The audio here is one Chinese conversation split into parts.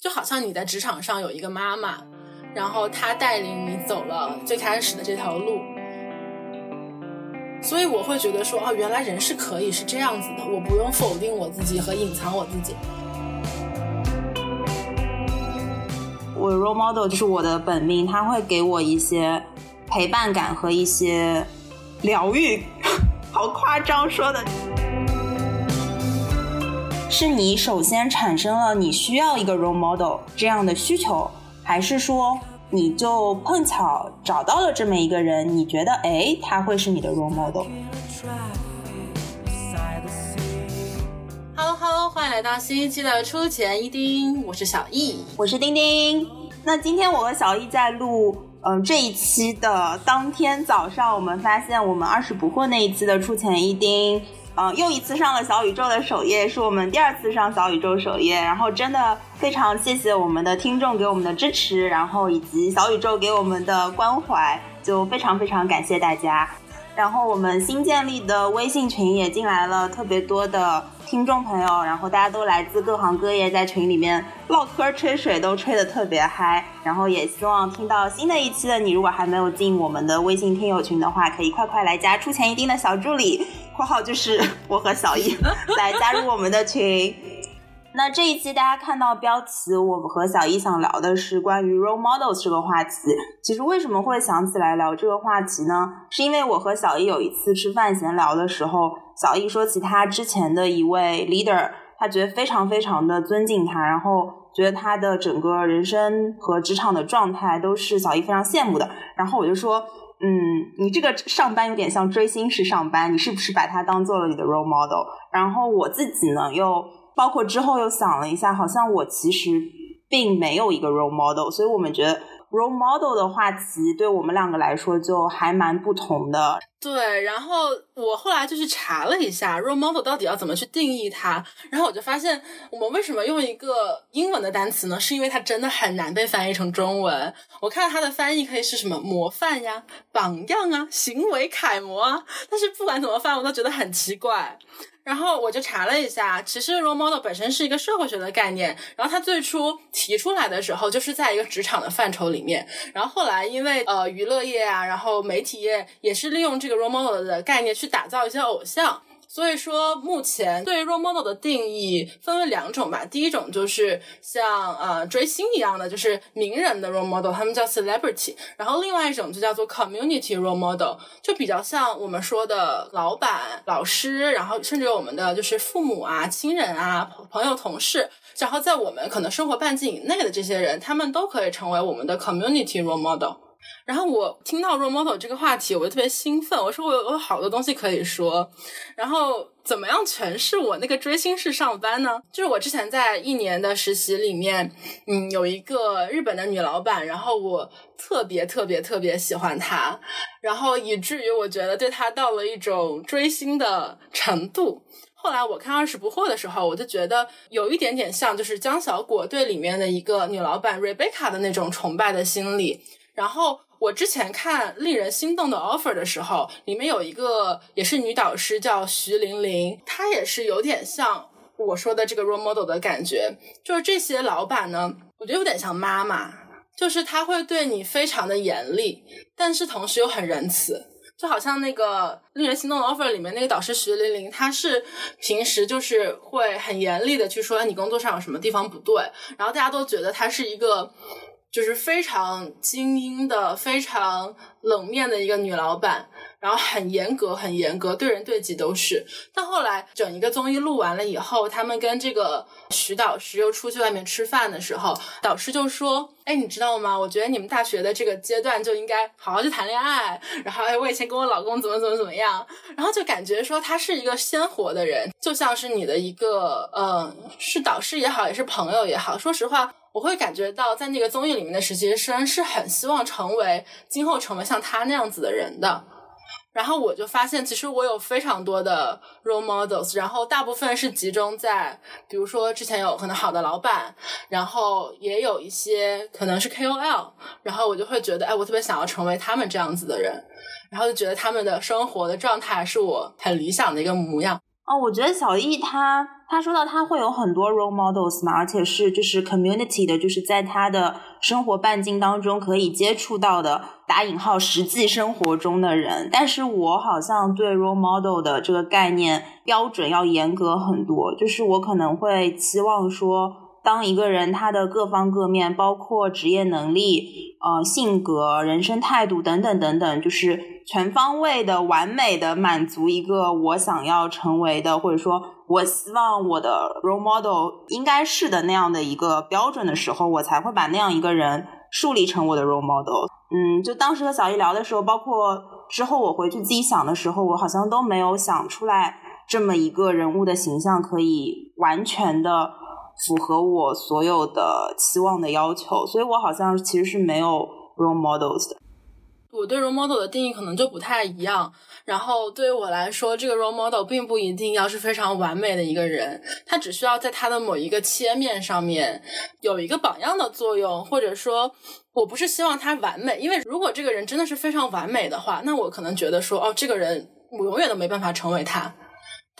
就好像你在职场上有一个妈妈，然后她带领你走了最开始的这条路，所以我会觉得说，哦，原来人是可以是这样子的，我不用否定我自己和隐藏我自己。我 role model 就是我的本命，他会给我一些陪伴感和一些疗愈，好夸张说的。是你首先产生了你需要一个 role model 这样的需求，还是说你就碰巧找到了这么一个人，你觉得哎他会是你的 role model？Hello Hello，欢迎来到新一期的出钱一丁，我是小易，我是丁丁。那今天我和小易在录嗯这一期的当天早上，我们发现我们二十不惑那一期的出钱一丁。嗯，又一次上了小宇宙的首页，是我们第二次上小宇宙首页，然后真的非常谢谢我们的听众给我们的支持，然后以及小宇宙给我们的关怀，就非常非常感谢大家。然后我们新建立的微信群也进来了特别多的听众朋友，然后大家都来自各行各业，在群里面唠嗑吹水都吹得特别嗨。然后也希望听到新的一期的你，如果还没有进我们的微信听友群的话，可以快快来加出钱一丁的小助理。括号就是我和小易来加入我们的群。那这一期大家看到标题，我们和小易想聊的是关于 role models 这个话题。其实为什么会想起来聊这个话题呢？是因为我和小易有一次吃饭闲聊的时候，小易说起他之前的一位 leader，他觉得非常非常的尊敬他，然后觉得他的整个人生和职场的状态都是小易非常羡慕的。然后我就说。嗯，你这个上班有点像追星式上班，你是不是把它当做了你的 role model？然后我自己呢，又包括之后又想了一下，好像我其实并没有一个 role model，所以我们觉得。Role model 的话题对我们两个来说就还蛮不同的。对，然后我后来就去查了一下 role model 到底要怎么去定义它，然后我就发现我们为什么用一个英文的单词呢？是因为它真的很难被翻译成中文。我看到它的翻译可以是什么模范呀、榜样啊、行为楷模啊，但是不管怎么翻，我都觉得很奇怪。然后我就查了一下，其实 role model 本身是一个社会学的概念。然后它最初提出来的时候，就是在一个职场的范畴里面。然后后来因为呃娱乐业啊，然后媒体业也是利用这个 role model 的概念去打造一些偶像。所以说，目前对 role model 的定义分为两种吧。第一种就是像呃追星一样的，就是名人的 role model，他们叫 celebrity。然后另外一种就叫做 community role model，就比较像我们说的老板、老师，然后甚至我们的就是父母啊、亲人啊、朋友、同事，然后在我们可能生活半径以内的这些人，他们都可以成为我们的 community role model。然后我听到 role model 这个话题，我就特别兴奋。我说我有我有好多东西可以说。然后怎么样诠释我那个追星式上班呢？就是我之前在一年的实习里面，嗯，有一个日本的女老板，然后我特别特别特别喜欢她，然后以至于我觉得对她到了一种追星的程度。后来我看《二十不惑》的时候，我就觉得有一点点像，就是江小果对里面的一个女老板 Rebecca 的那种崇拜的心理。然后我之前看令人心动的 offer 的时候，里面有一个也是女导师叫徐玲玲，她也是有点像我说的这个 role model 的感觉。就是这些老板呢，我觉得有点像妈妈，就是他会对你非常的严厉，但是同时又很仁慈。就好像那个令人心动的 offer 里面那个导师徐玲玲，她是平时就是会很严厉的去说你工作上有什么地方不对，然后大家都觉得她是一个。就是非常精英的、非常冷面的一个女老板，然后很严格、很严格，对人对己都是。但后来整一个综艺录完了以后，他们跟这个徐导师又出去外面吃饭的时候，导师就说：“哎，你知道吗？我觉得你们大学的这个阶段就应该好好去谈恋爱。然后，哎，我以前跟我老公怎么怎么怎么样。然后就感觉说他是一个鲜活的人，就像是你的一个，嗯，是导师也好，也是朋友也好。说实话。”我会感觉到，在那个综艺里面的实习生是很希望成为今后成为像他那样子的人的。然后我就发现，其实我有非常多的 role models，然后大部分是集中在，比如说之前有可能好的老板，然后也有一些可能是 KOL，然后我就会觉得，哎，我特别想要成为他们这样子的人，然后就觉得他们的生活的状态是我很理想的一个模样。哦，我觉得小易他他说到他会有很多 role models 嘛，而且是就是 community 的，就是在他的生活半径当中可以接触到的打引号实际生活中的人。但是我好像对 role model 的这个概念标准要严格很多，就是我可能会期望说，当一个人他的各方各面，包括职业能力、呃性格、人生态度等等等等，就是。全方位的、完美的满足一个我想要成为的，或者说我希望我的 role model 应该是的那样的一个标准的时候，我才会把那样一个人树立成我的 role model。嗯，就当时和小易聊的时候，包括之后我回去自己想的时候，我好像都没有想出来这么一个人物的形象可以完全的符合我所有的期望的要求，所以我好像其实是没有 role models 的。我对 role model 的定义可能就不太一样，然后对于我来说，这个 role model 并不一定要是非常完美的一个人，他只需要在他的某一个切面上面有一个榜样的作用，或者说，我不是希望他完美，因为如果这个人真的是非常完美的话，那我可能觉得说，哦，这个人我永远都没办法成为他。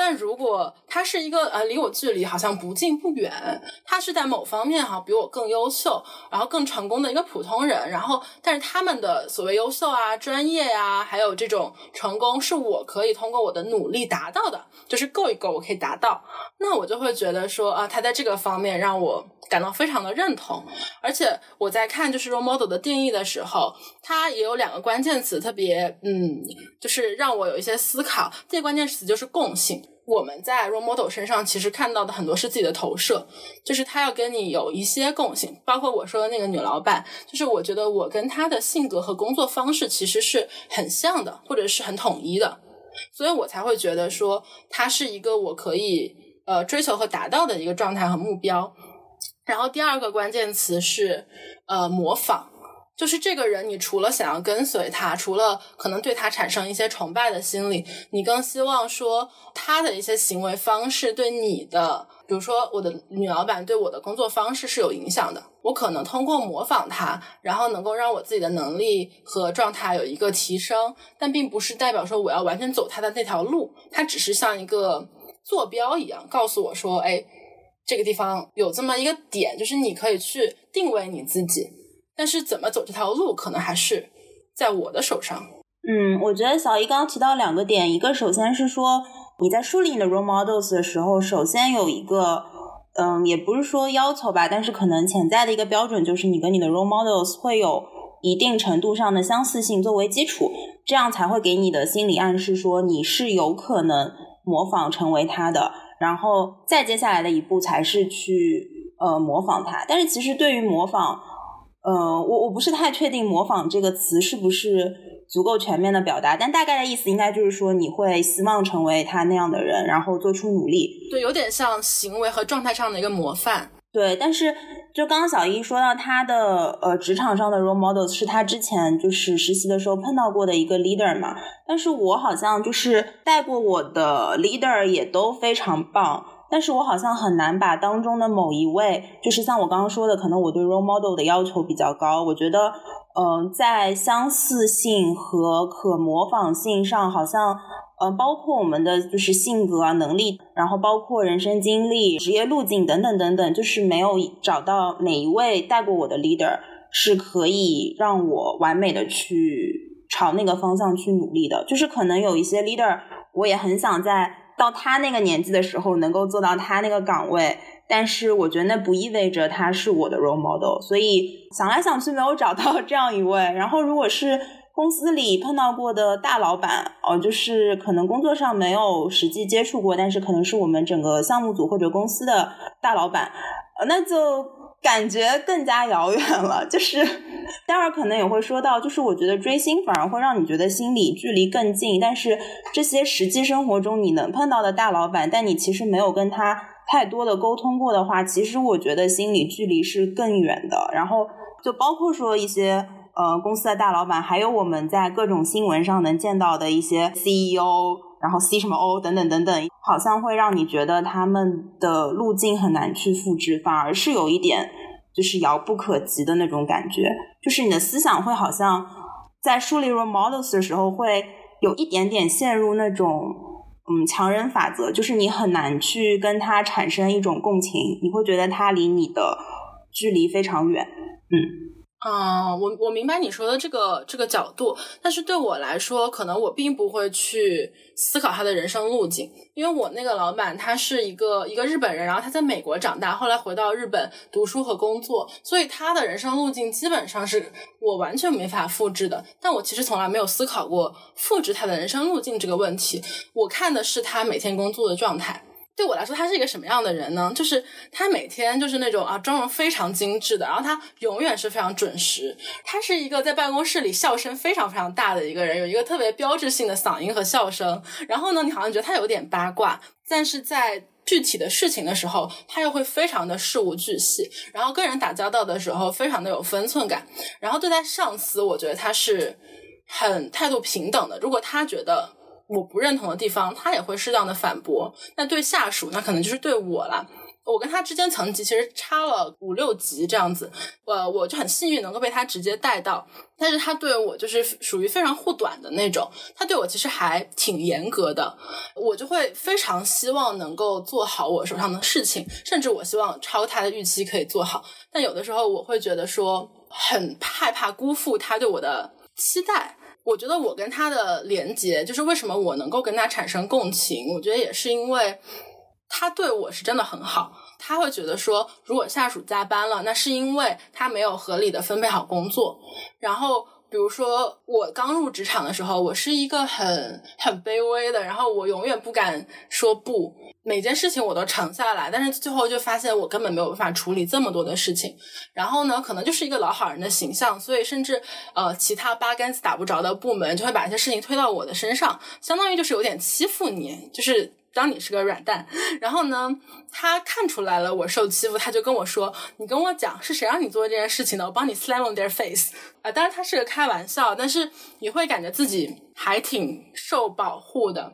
但如果他是一个呃离我距离好像不近不远，他是在某方面哈比我更优秀，然后更成功的一个普通人，然后但是他们的所谓优秀啊、专业呀，还有这种成功，是我可以通过我的努力达到的，就是够一够我可以达到，那我就会觉得说啊，他在这个方面让我感到非常的认同，而且我在看就是 role model 的定义的时候，它也有两个关键词特别嗯，就是让我有一些思考，这个关键词就是共性。我们在 role model 身上其实看到的很多是自己的投射，就是他要跟你有一些共性，包括我说的那个女老板，就是我觉得我跟她的性格和工作方式其实是很像的，或者是很统一的，所以我才会觉得说她是一个我可以呃追求和达到的一个状态和目标。然后第二个关键词是呃模仿。就是这个人，你除了想要跟随他，除了可能对他产生一些崇拜的心理，你更希望说他的一些行为方式对你的，比如说我的女老板对我的工作方式是有影响的。我可能通过模仿他，然后能够让我自己的能力和状态有一个提升，但并不是代表说我要完全走他的那条路。它只是像一个坐标一样，告诉我说，哎，这个地方有这么一个点，就是你可以去定位你自己。但是怎么走这条路，可能还是在我的手上。嗯，我觉得小姨刚刚提到两个点，一个首先是说你在梳理你的 role models 的时候，首先有一个，嗯，也不是说要求吧，但是可能潜在的一个标准就是你跟你的 role models 会有一定程度上的相似性作为基础，这样才会给你的心理暗示说你是有可能模仿成为他的，然后再接下来的一步才是去呃模仿他。但是其实对于模仿，呃，我我不是太确定“模仿”这个词是不是足够全面的表达，但大概的意思应该就是说，你会希望成为他那样的人，然后做出努力。对，有点像行为和状态上的一个模范。对，但是就刚刚小一说到他的呃职场上的 role models 是他之前就是实习的时候碰到过的一个 leader 嘛，但是我好像就是带过我的 leader 也都非常棒。但是我好像很难把当中的某一位，就是像我刚刚说的，可能我对 role model 的要求比较高。我觉得，嗯，在相似性和可模仿性上，好像，嗯，包括我们的就是性格啊、能力，然后包括人生经历、职业路径等等等等，就是没有找到哪一位带过我的 leader 是可以让我完美的去朝那个方向去努力的。就是可能有一些 leader，我也很想在。到他那个年纪的时候，能够做到他那个岗位，但是我觉得那不意味着他是我的 role model，所以想来想去没有找到这样一位。然后，如果是公司里碰到过的大老板，哦，就是可能工作上没有实际接触过，但是可能是我们整个项目组或者公司的大老板，呃，那就。感觉更加遥远了，就是待会儿可能也会说到，就是我觉得追星反而会让你觉得心理距离更近，但是这些实际生活中你能碰到的大老板，但你其实没有跟他太多的沟通过的话，其实我觉得心理距离是更远的。然后就包括说一些呃公司的大老板，还有我们在各种新闻上能见到的一些 CEO。然后 C 什么 O 等等等等，好像会让你觉得他们的路径很难去复制，反而是有一点就是遥不可及的那种感觉。就是你的思想会好像在树立 role models 的时候，会有一点点陷入那种嗯强人法则，就是你很难去跟他产生一种共情，你会觉得他离你的距离非常远，嗯。啊，我我明白你说的这个这个角度，但是对我来说，可能我并不会去思考他的人生路径，因为我那个老板他是一个一个日本人，然后他在美国长大，后来回到日本读书和工作，所以他的人生路径基本上是我完全没法复制的。但我其实从来没有思考过复制他的人生路径这个问题，我看的是他每天工作的状态。对我来说，他是一个什么样的人呢？就是他每天就是那种啊，妆容非常精致的，然后他永远是非常准时。他是一个在办公室里笑声非常非常大的一个人，有一个特别标志性的嗓音和笑声。然后呢，你好像觉得他有点八卦，但是在具体的事情的时候，他又会非常的事无巨细。然后跟人打交道的时候，非常的有分寸感。然后对待上司，我觉得他是很态度平等的。如果他觉得。我不认同的地方，他也会适当的反驳。那对下属，那可能就是对我了。我跟他之间层级其实差了五六级这样子，呃，我就很幸运能够被他直接带到。但是他对我就是属于非常护短的那种，他对我其实还挺严格的。我就会非常希望能够做好我手上的事情，甚至我希望超他的预期可以做好。但有的时候我会觉得说，很害怕辜负他对我的期待。我觉得我跟他的连接，就是为什么我能够跟他产生共情。我觉得也是因为他对我是真的很好。他会觉得说，如果下属加班了，那是因为他没有合理的分配好工作。然后，比如说我刚入职场的时候，我是一个很很卑微的，然后我永远不敢说不。每件事情我都承下来，但是最后就发现我根本没有办法处理这么多的事情。然后呢，可能就是一个老好人的形象，所以甚至呃，其他八竿子打不着的部门就会把一些事情推到我的身上，相当于就是有点欺负你，就是当你是个软蛋。然后呢，他看出来了我受欺负，他就跟我说：“你跟我讲是谁让你做这件事情的，我帮你 slam on their face。”啊，当然他是个开玩笑，但是你会感觉自己还挺受保护的。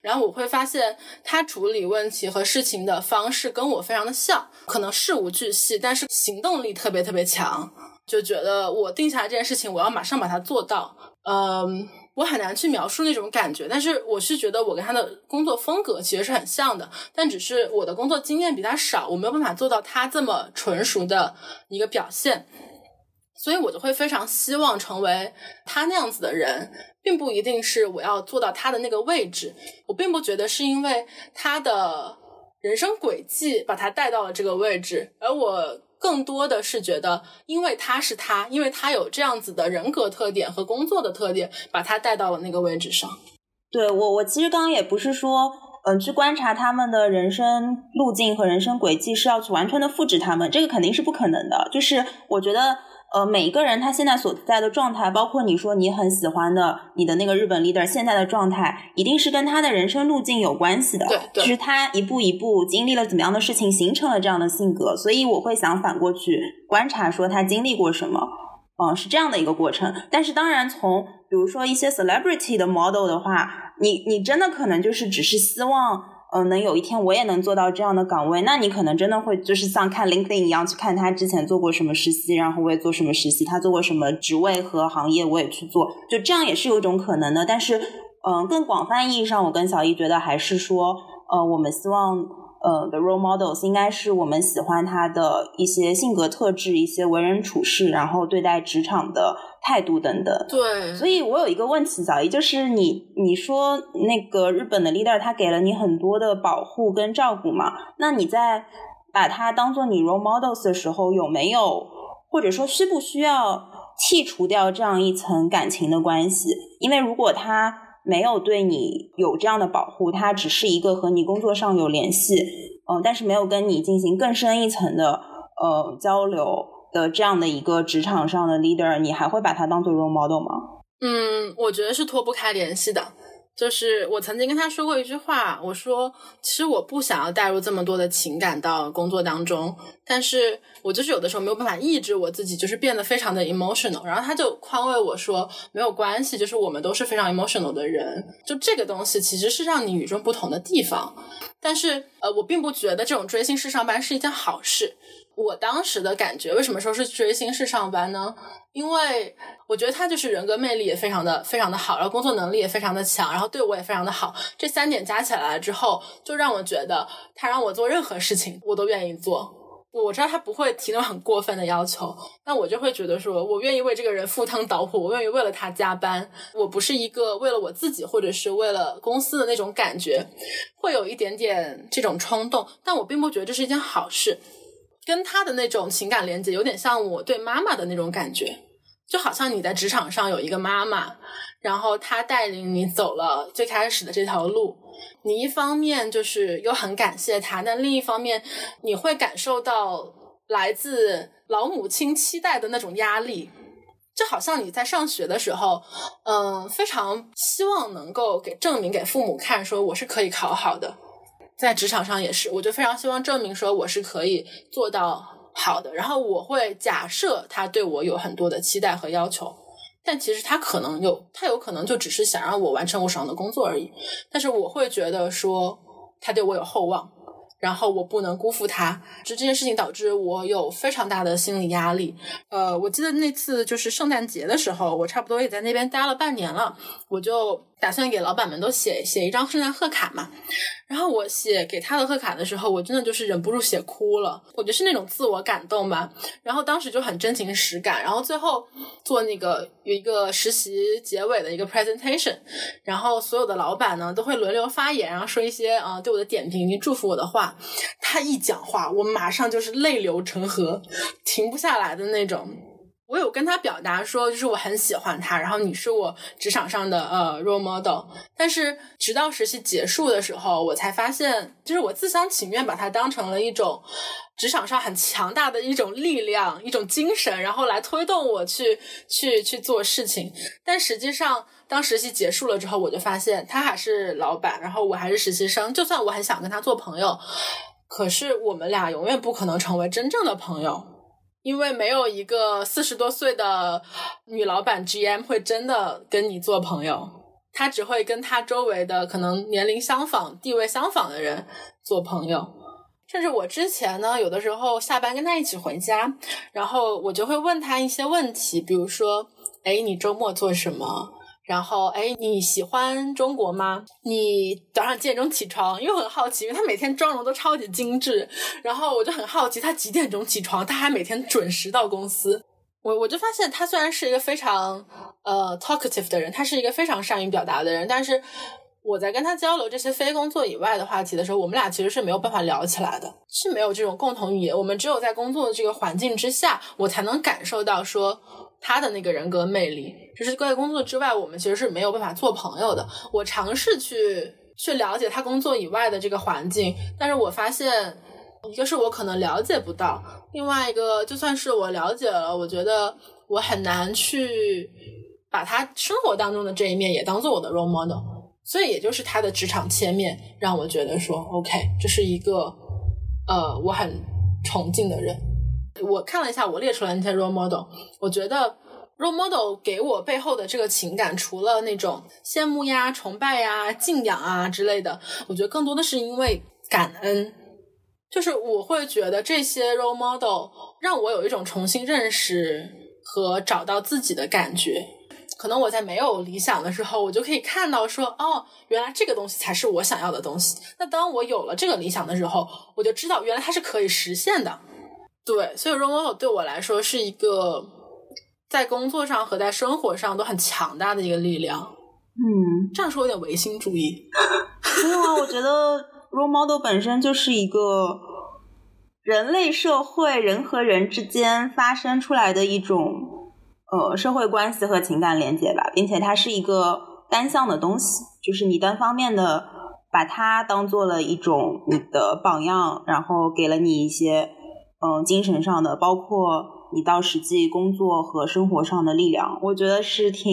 然后我会发现他处理问题和事情的方式跟我非常的像，可能事无巨细，但是行动力特别特别强，就觉得我定下来这件事情，我要马上把它做到。嗯，我很难去描述那种感觉，但是我是觉得我跟他的工作风格其实是很像的，但只是我的工作经验比他少，我没有办法做到他这么纯熟的一个表现。所以我就会非常希望成为他那样子的人，并不一定是我要做到他的那个位置。我并不觉得是因为他的人生轨迹把他带到了这个位置，而我更多的是觉得，因为他是他，因为他有这样子的人格特点和工作的特点，把他带到了那个位置上。对我，我其实刚刚也不是说，嗯，去观察他们的人生路径和人生轨迹是要去完全的复制他们，这个肯定是不可能的。就是我觉得。呃，每一个人他现在所在的状态，包括你说你很喜欢的你的那个日本 leader 现在的状态，一定是跟他的人生路径有关系的。对，对就是他一步一步经历了怎么样的事情，形成了这样的性格。所以我会想反过去观察，说他经历过什么，嗯，是这样的一个过程。但是当然，从比如说一些 celebrity 的 model 的话，你你真的可能就是只是希望。嗯，能有一天我也能做到这样的岗位，那你可能真的会就是像看 LinkedIn 一样去看他之前做过什么实习，然后我也做什么实习，他做过什么职位和行业我也去做，就这样也是有一种可能的。但是，嗯，更广泛意义上，我跟小易觉得还是说，呃，我们希望。呃的 role models 应该是我们喜欢他的一些性格特质、一些为人处事，然后对待职场的态度等等。对，所以我有一个问题，小姨，就是你你说那个日本的 leader 他给了你很多的保护跟照顾嘛？那你在把他当做你 role models 的时候，有没有或者说需不需要剔除掉这样一层感情的关系？因为如果他没有对你有这样的保护，他只是一个和你工作上有联系，嗯，但是没有跟你进行更深一层的呃交流的这样的一个职场上的 leader，你还会把他当做 role model 吗？嗯，我觉得是脱不开联系的。就是我曾经跟他说过一句话，我说其实我不想要带入这么多的情感到工作当中，但是我就是有的时候没有办法抑制我自己，就是变得非常的 emotional。然后他就宽慰我说没有关系，就是我们都是非常 emotional 的人，就这个东西其实是让你与众不同的地方。但是呃，我并不觉得这种追星式上班是一件好事。我当时的感觉，为什么说是追星式上班呢？因为我觉得他就是人格魅力也非常的非常的好，然后工作能力也非常的强，然后对我也非常的好。这三点加起来之后，就让我觉得他让我做任何事情，我都愿意做。我知道他不会提那种很过分的要求，那我就会觉得说，我愿意为这个人赴汤蹈火，我愿意为了他加班。我不是一个为了我自己或者是为了公司的那种感觉，会有一点点这种冲动，但我并不觉得这是一件好事。跟他的那种情感连接，有点像我对妈妈的那种感觉。就好像你在职场上有一个妈妈，然后她带领你走了最开始的这条路，你一方面就是又很感谢她，但另一方面你会感受到来自老母亲期待的那种压力，就好像你在上学的时候，嗯，非常希望能够给证明给父母看，说我是可以考好的，在职场上也是，我就非常希望证明说我是可以做到。好的，然后我会假设他对我有很多的期待和要求，但其实他可能有，他有可能就只是想让我完成我手上的工作而已。但是我会觉得说他对我有厚望，然后我不能辜负他。就这件事情导致我有非常大的心理压力。呃，我记得那次就是圣诞节的时候，我差不多也在那边待了半年了，我就。打算给老板们都写写一张圣诞贺卡嘛，然后我写给他的贺卡的时候，我真的就是忍不住写哭了。我觉得是那种自我感动吧。然后当时就很真情实感。然后最后做那个有一个实习结尾的一个 presentation，然后所有的老板呢都会轮流发言，然后说一些啊对我的点评以及祝福我的话。他一讲话，我马上就是泪流成河，停不下来的那种。我有跟他表达说，就是我很喜欢他，然后你是我职场上的呃 role model。但是直到实习结束的时候，我才发现，就是我自相情愿把他当成了一种职场上很强大的一种力量、一种精神，然后来推动我去去去做事情。但实际上，当实习结束了之后，我就发现他还是老板，然后我还是实习生。就算我很想跟他做朋友，可是我们俩永远不可能成为真正的朋友。因为没有一个四十多岁的女老板 GM 会真的跟你做朋友，她只会跟她周围的可能年龄相仿、地位相仿的人做朋友。甚至我之前呢，有的时候下班跟她一起回家，然后我就会问她一些问题，比如说：“哎，你周末做什么？”然后，哎，你喜欢中国吗？你早上几点钟起床？因为很好奇，因为他每天妆容都超级精致。然后我就很好奇，他几点钟起床？他还每天准时到公司。我我就发现，他虽然是一个非常呃 talkative 的人，他是一个非常善于表达的人，但是我在跟他交流这些非工作以外的话题的时候，我们俩其实是没有办法聊起来的，是没有这种共同语言。我们只有在工作的这个环境之下，我才能感受到说。他的那个人格魅力，就是在工作之外，我们其实是没有办法做朋友的。我尝试去去了解他工作以外的这个环境，但是我发现，一个是我可能了解不到，另外一个就算是我了解了，我觉得我很难去把他生活当中的这一面也当做我的 role model。所以，也就是他的职场切面让我觉得说，OK，这是一个呃我很崇敬的人。我看了一下，我列出来那些 role model，我觉得 role model 给我背后的这个情感，除了那种羡慕呀、崇拜呀、敬仰啊之类的，我觉得更多的是因为感恩。就是我会觉得这些 role model 让我有一种重新认识和找到自己的感觉。可能我在没有理想的时候，我就可以看到说，哦，原来这个东西才是我想要的东西。那当我有了这个理想的时候，我就知道原来它是可以实现的。对，所以 role model 对我来说是一个在工作上和在生活上都很强大的一个力量。嗯，这样说有点唯心主义。没有啊，我觉得 role model 本身就是一个人类社会人和人之间发生出来的一种呃社会关系和情感连接吧，并且它是一个单向的东西，就是你单方面的把它当做了一种你的榜样，然后给了你一些。嗯，精神上的，包括你到实际工作和生活上的力量，我觉得是挺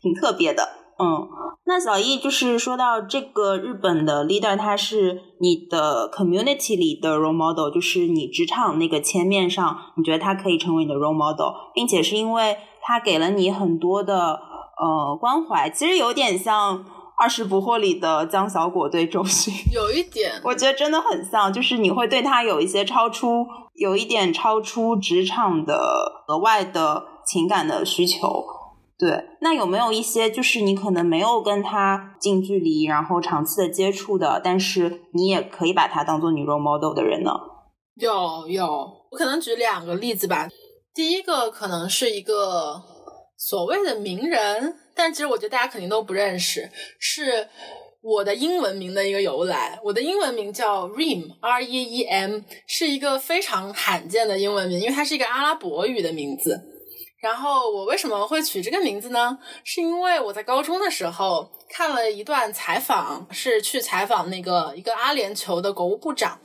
挺特别的。嗯，那小易就是说到这个日本的 leader，他是你的 community 里的 role model，就是你职场那个切面上，你觉得他可以成为你的 role model，并且是因为他给了你很多的呃关怀，其实有点像二十不惑里的江小果对周迅，有一点，我觉得真的很像，就是你会对他有一些超出，有一点超出职场的额外的情感的需求。对，那有没有一些就是你可能没有跟他近距离，然后长期的接触的，但是你也可以把他当做女 role model 的人呢？有有，我可能举两个例子吧。第一个可能是一个所谓的名人。但其实我觉得大家肯定都不认识，是我的英文名的一个由来。我的英文名叫 Reem，R E E M，是一个非常罕见的英文名，因为它是一个阿拉伯语的名字。然后我为什么会取这个名字呢？是因为我在高中的时候看了一段采访，是去采访那个一个阿联酋的国务部长，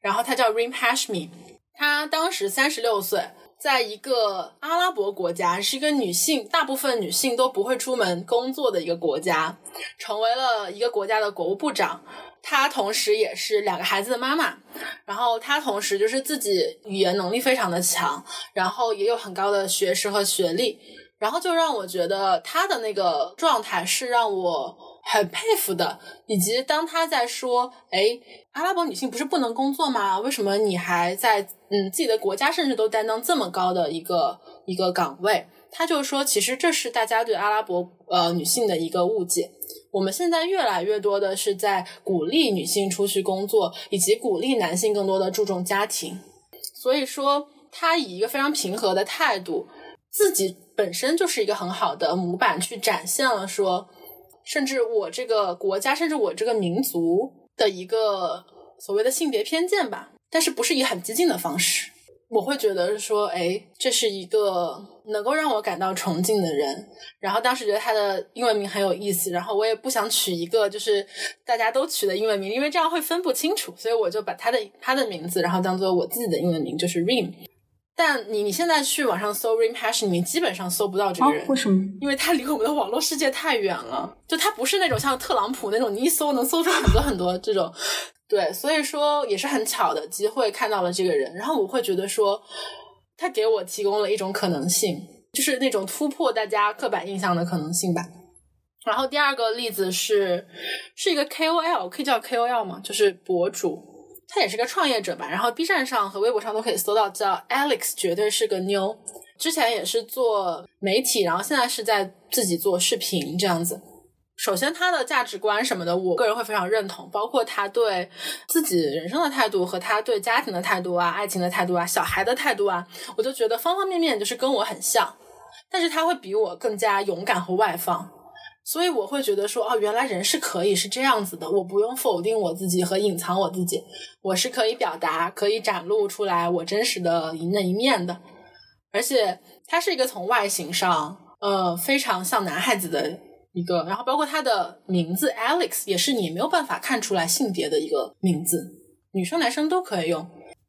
然后他叫 Reem Hashmi，他当时三十六岁。在一个阿拉伯国家，是一个女性，大部分女性都不会出门工作的一个国家，成为了一个国家的国务部长。她同时也是两个孩子的妈妈，然后她同时就是自己语言能力非常的强，然后也有很高的学识和学历，然后就让我觉得她的那个状态是让我很佩服的。以及当她在说：“哎，阿拉伯女性不是不能工作吗？为什么你还在？”嗯，自己的国家甚至都担当这么高的一个一个岗位，他就说，其实这是大家对阿拉伯呃女性的一个误解。我们现在越来越多的是在鼓励女性出去工作，以及鼓励男性更多的注重家庭。所以说，他以一个非常平和的态度，自己本身就是一个很好的模板，去展现了说，甚至我这个国家，甚至我这个民族的一个所谓的性别偏见吧。但是不是以很激进的方式，我会觉得说，哎，这是一个能够让我感到崇敬的人。然后当时觉得他的英文名很有意思，然后我也不想取一个就是大家都取的英文名，因为这样会分不清楚，所以我就把他的他的名字，然后当做我自己的英文名，就是 Rim。但你你现在去网上搜 Rim Hash，你基本上搜不到这个人，为什么？因为他离我们的网络世界太远了，就他不是那种像特朗普那种，你一搜能搜出很多很多这种。对，所以说也是很巧的机会看到了这个人，然后我会觉得说，他给我提供了一种可能性，就是那种突破大家刻板印象的可能性吧。然后第二个例子是，是一个 KOL，可以叫 KOL 吗？就是博主，他也是个创业者吧。然后 B 站上和微博上都可以搜到，叫 Alex，绝对是个妞。之前也是做媒体，然后现在是在自己做视频这样子。首先，他的价值观什么的，我个人会非常认同，包括他对自己人生的态度和他对家庭的态度啊、爱情的态度啊、小孩的态度啊，我就觉得方方面面就是跟我很像，但是他会比我更加勇敢和外放，所以我会觉得说，哦，原来人是可以是这样子的，我不用否定我自己和隐藏我自己，我是可以表达、可以展露出来我真实的那一面的，而且他是一个从外形上，呃，非常像男孩子的。一个，然后包括他的名字 Alex 也是你没有办法看出来性别的一个名字，女生男生都可以用，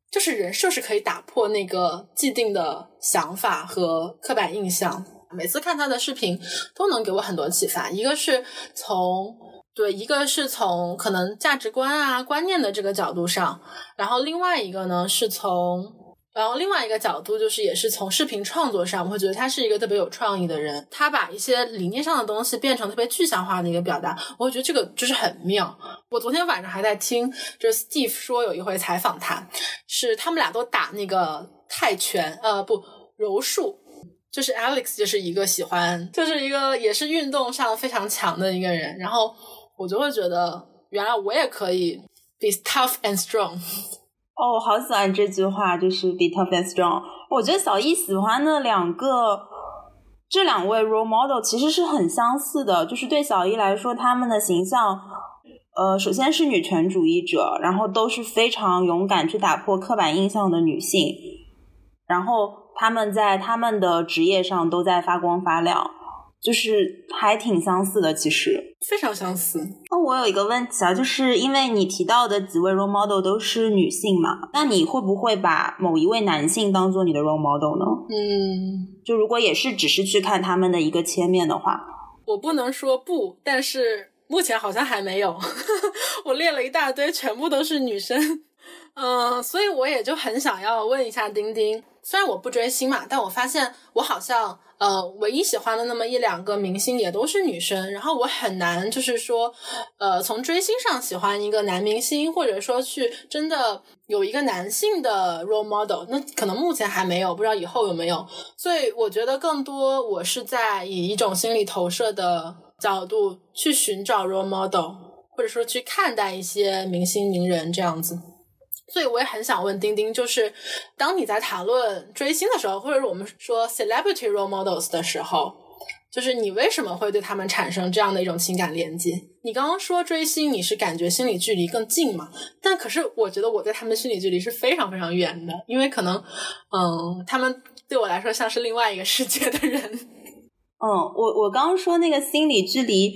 就是人设是可以打破那个既定的想法和刻板印象。每次看他的视频都能给我很多启发，一个是从对，一个是从可能价值观啊观念的这个角度上，然后另外一个呢是从。然后另外一个角度就是，也是从视频创作上，我会觉得他是一个特别有创意的人。他把一些理念上的东西变成特别具象化的一个表达，我会觉得这个就是很妙。我昨天晚上还在听，就是 Steve 说有一回采访他，是他们俩都打那个泰拳，呃，不柔术，就是 Alex 就是一个喜欢，就是一个也是运动上非常强的一个人。然后我就会觉得，原来我也可以 be tough and strong。哦，我好喜欢这句话，就是 be tough and strong。我觉得小易喜欢的两个，这两位 role model 其实是很相似的，就是对小易来说，他们的形象，呃，首先是女权主义者，然后都是非常勇敢去打破刻板印象的女性，然后他们在他们的职业上都在发光发亮。就是还挺相似的，其实非常相似。那我有一个问题啊，就是因为你提到的几位 role model 都是女性嘛，那你会不会把某一位男性当做你的 role model 呢？嗯，就如果也是只是去看他们的一个切面的话，我不能说不，但是目前好像还没有。我列了一大堆，全部都是女生。嗯，所以我也就很想要问一下丁丁。虽然我不追星嘛，但我发现我好像呃，唯一喜欢的那么一两个明星也都是女生，然后我很难就是说，呃，从追星上喜欢一个男明星，或者说去真的有一个男性的 role model，那可能目前还没有，不知道以后有没有。所以我觉得更多我是在以一种心理投射的角度去寻找 role model，或者说去看待一些明星名人这样子。所以我也很想问丁丁，就是当你在谈论追星的时候，或者是我们说 celebrity role models 的时候，就是你为什么会对他们产生这样的一种情感连接？你刚刚说追星，你是感觉心理距离更近嘛？但可是我觉得我对他们心理距离是非常非常远的，因为可能，嗯，他们对我来说像是另外一个世界的人。嗯，我我刚刚说那个心理距离，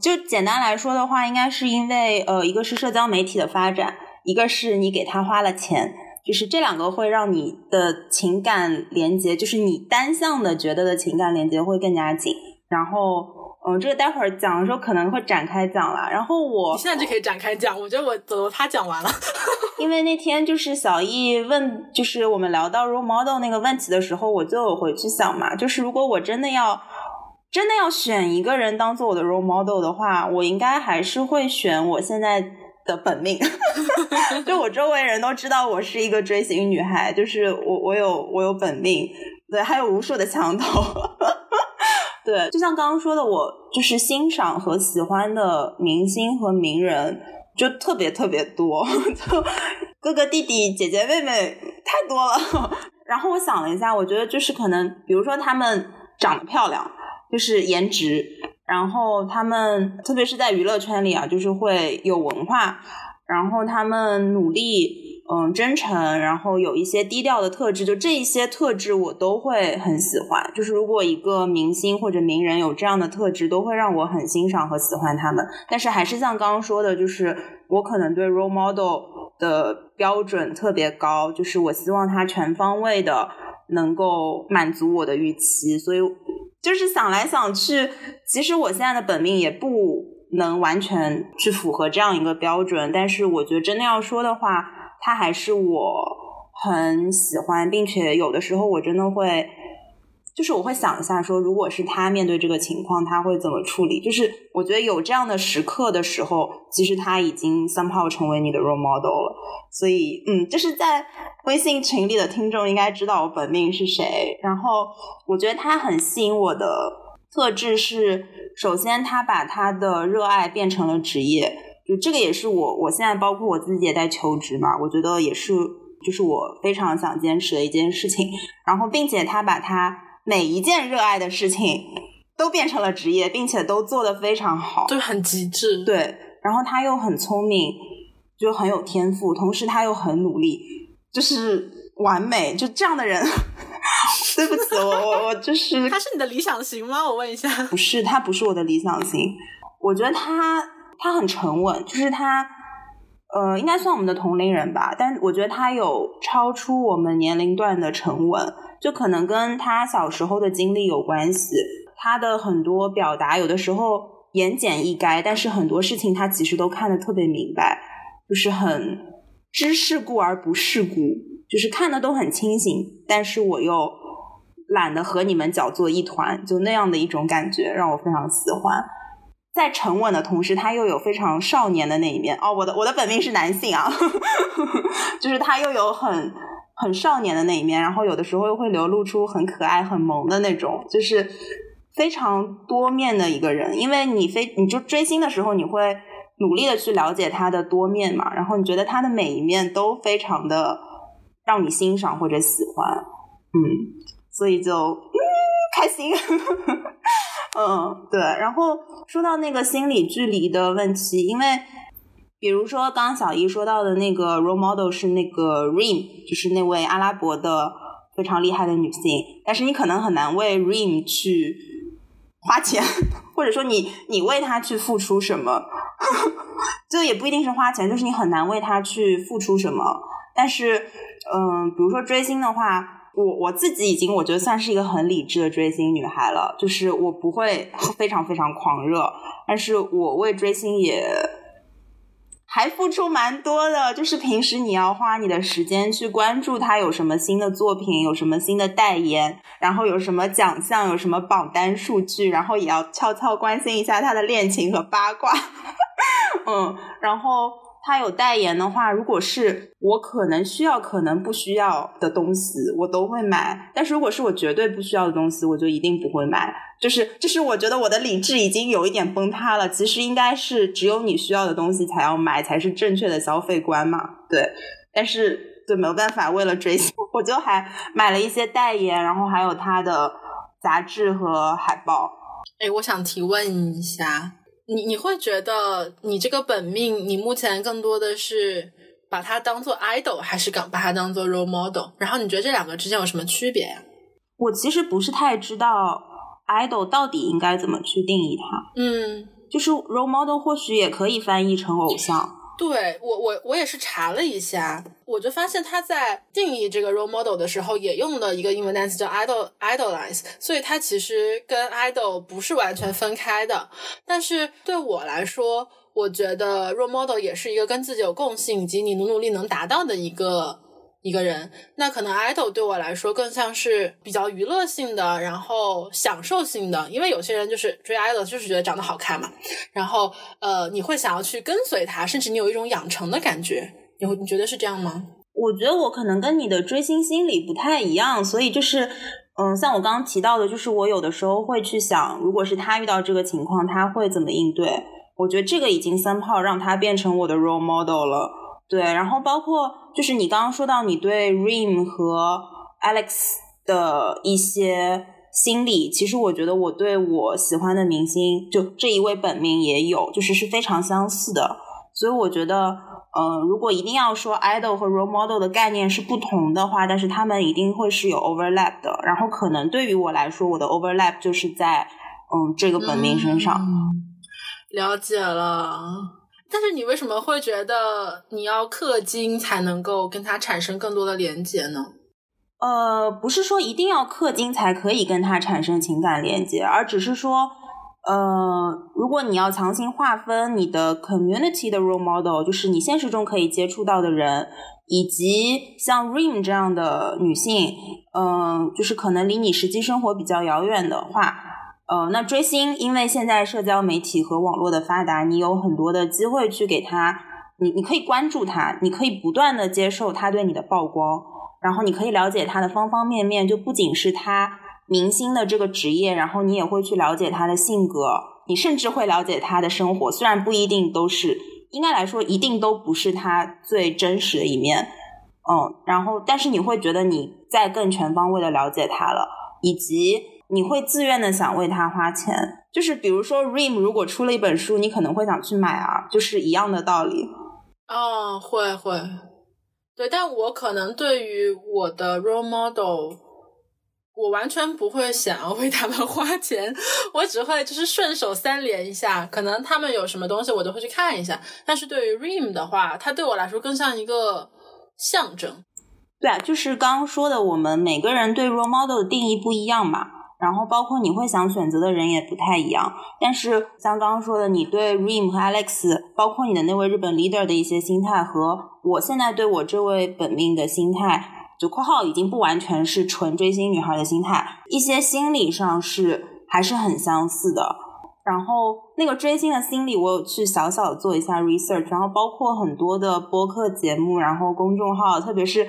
就简单来说的话，应该是因为呃，一个是社交媒体的发展。一个是你给他花了钱，就是这两个会让你的情感连接，就是你单向的觉得的情感连接会更加紧。然后，嗯，这个待会儿讲的时候可能会展开讲了。然后我现在就可以展开讲，我觉得我走他讲完了。因为那天就是小易问，就是我们聊到 role model 那个问题的时候，我就回去想嘛，就是如果我真的要真的要选一个人当做我的 role model 的话，我应该还是会选我现在。的本命，就我周围人都知道我是一个追星女孩，就是我我有我有本命，对，还有无数的墙头，对，就像刚刚说的，我就是欣赏和喜欢的明星和名人就特别特别多，就哥哥弟弟姐姐妹妹太多了。然后我想了一下，我觉得就是可能，比如说他们长得漂亮，就是颜值。然后他们，特别是在娱乐圈里啊，就是会有文化。然后他们努力，嗯，真诚，然后有一些低调的特质，就这一些特质我都会很喜欢。就是如果一个明星或者名人有这样的特质，都会让我很欣赏和喜欢他们。但是还是像刚刚说的，就是我可能对 role model 的标准特别高，就是我希望他全方位的能够满足我的预期，所以。就是想来想去，其实我现在的本命也不能完全去符合这样一个标准，但是我觉得真的要说的话，他还是我很喜欢，并且有的时候我真的会。就是我会想一下，说如果是他面对这个情况，他会怎么处理？就是我觉得有这样的时刻的时候，其实他已经 somehow 成为你的 role model 了。所以，嗯，就是在微信群里的听众应该知道我本命是谁。然后，我觉得他很吸引我的特质是，首先他把他的热爱变成了职业，就这个也是我我现在包括我自己也在求职嘛，我觉得也是，就是我非常想坚持的一件事情。然后，并且他把他。每一件热爱的事情都变成了职业，并且都做得非常好，就很极致。对，然后他又很聪明，就很有天赋，同时他又很努力，就是完美。就这样的人，对不起，我我我就是他是你的理想型吗？我问一下，不是，他不是我的理想型。我觉得他他很沉稳，就是他呃，应该算我们的同龄人吧，但我觉得他有超出我们年龄段的沉稳。就可能跟他小时候的经历有关系，他的很多表达有的时候言简意赅，但是很多事情他其实都看得特别明白，就是很知世故而不世故，就是看的都很清醒，但是我又懒得和你们搅作一团，就那样的一种感觉让我非常喜欢。在沉稳的同时，他又有非常少年的那一面。哦，我的我的本命是男性啊，就是他又有很。很少年的那一面，然后有的时候又会流露出很可爱、很萌的那种，就是非常多面的一个人。因为你非你就追星的时候，你会努力的去了解他的多面嘛，然后你觉得他的每一面都非常的让你欣赏或者喜欢，嗯，所以就嗯开心，嗯对。然后说到那个心理距离的问题，因为。比如说，刚刚小姨说到的那个 role model 是那个 Rim，就是那位阿拉伯的非常厉害的女性。但是你可能很难为 Rim 去花钱，或者说你你为她去付出什么，就也不一定是花钱，就是你很难为她去付出什么。但是，嗯，比如说追星的话，我我自己已经我觉得算是一个很理智的追星女孩了，就是我不会 非常非常狂热，但是我为追星也。还付出蛮多的，就是平时你要花你的时间去关注他有什么新的作品，有什么新的代言，然后有什么奖项，有什么榜单数据，然后也要悄悄关心一下他的恋情和八卦。嗯，然后他有代言的话，如果是我可能需要、可能不需要的东西，我都会买。但是如果是我绝对不需要的东西，我就一定不会买。就是，就是我觉得我的理智已经有一点崩塌了。其实应该是只有你需要的东西才要买，才是正确的消费观嘛。对，但是对没有办法，为了追星，我就还买了一些代言，然后还有他的杂志和海报。哎，我想提问一下，你你会觉得你这个本命，你目前更多的是把它当做 idol，还是刚把它当做 role model？然后你觉得这两个之间有什么区别呀？我其实不是太知道。Idol 到底应该怎么去定义它？嗯，就是 role model 或许也可以翻译成偶像。对我，我我也是查了一下，我就发现他在定义这个 role model 的时候，也用了一个英文单词叫 idol idolize，所以它其实跟 idol 不是完全分开的。但是对我来说，我觉得 role model 也是一个跟自己有共性以及你努努力能达到的一个。一个人，那可能 idol 对我来说更像是比较娱乐性的，然后享受性的，因为有些人就是追 idol 就是觉得长得好看嘛，然后呃，你会想要去跟随他，甚至你有一种养成的感觉，你会你觉得是这样吗？我觉得我可能跟你的追星心理不太一样，所以就是嗯，像我刚刚提到的，就是我有的时候会去想，如果是他遇到这个情况，他会怎么应对？我觉得这个已经三炮让他变成我的 role model 了。对，然后包括就是你刚刚说到你对 Rim 和 Alex 的一些心理，其实我觉得我对我喜欢的明星就这一位本命也有，就是是非常相似的。所以我觉得，呃，如果一定要说 idol 和 role model 的概念是不同的话，但是他们一定会是有 overlap 的。然后可能对于我来说，我的 overlap 就是在嗯这个本命身上。了解了。但是你为什么会觉得你要氪金才能够跟他产生更多的连接呢？呃，不是说一定要氪金才可以跟他产生情感连接，而只是说，呃，如果你要强行划分你的 community 的 role model，就是你现实中可以接触到的人，以及像 Rim 这样的女性，嗯，就是可能离你实际生活比较遥远的话。呃，那追星，因为现在社交媒体和网络的发达，你有很多的机会去给他，你你可以关注他，你可以不断的接受他对你的曝光，然后你可以了解他的方方面面，就不仅是他明星的这个职业，然后你也会去了解他的性格，你甚至会了解他的生活，虽然不一定都是，应该来说一定都不是他最真实的一面，嗯，然后但是你会觉得你在更全方位的了解他了，以及。你会自愿的想为他花钱，就是比如说 Rim 如果出了一本书，你可能会想去买啊，就是一样的道理。哦，会会，对，但我可能对于我的 role model，我完全不会想要为他们 花钱，我只会就是顺手三连一下，可能他们有什么东西我都会去看一下。但是对于 Rim 的话，它对我来说更像一个象征。对啊，就是刚刚说的，我们每个人对 role model 的定义不一样嘛。然后包括你会想选择的人也不太一样，但是像刚刚说的，你对 Rim 和 Alex，包括你的那位日本 leader 的一些心态，和我现在对我这位本命的心态，就括号已经不完全是纯追星女孩的心态，一些心理上是还是很相似的。然后那个追星的心理，我有去小小做一下 research，然后包括很多的播客节目，然后公众号，特别是。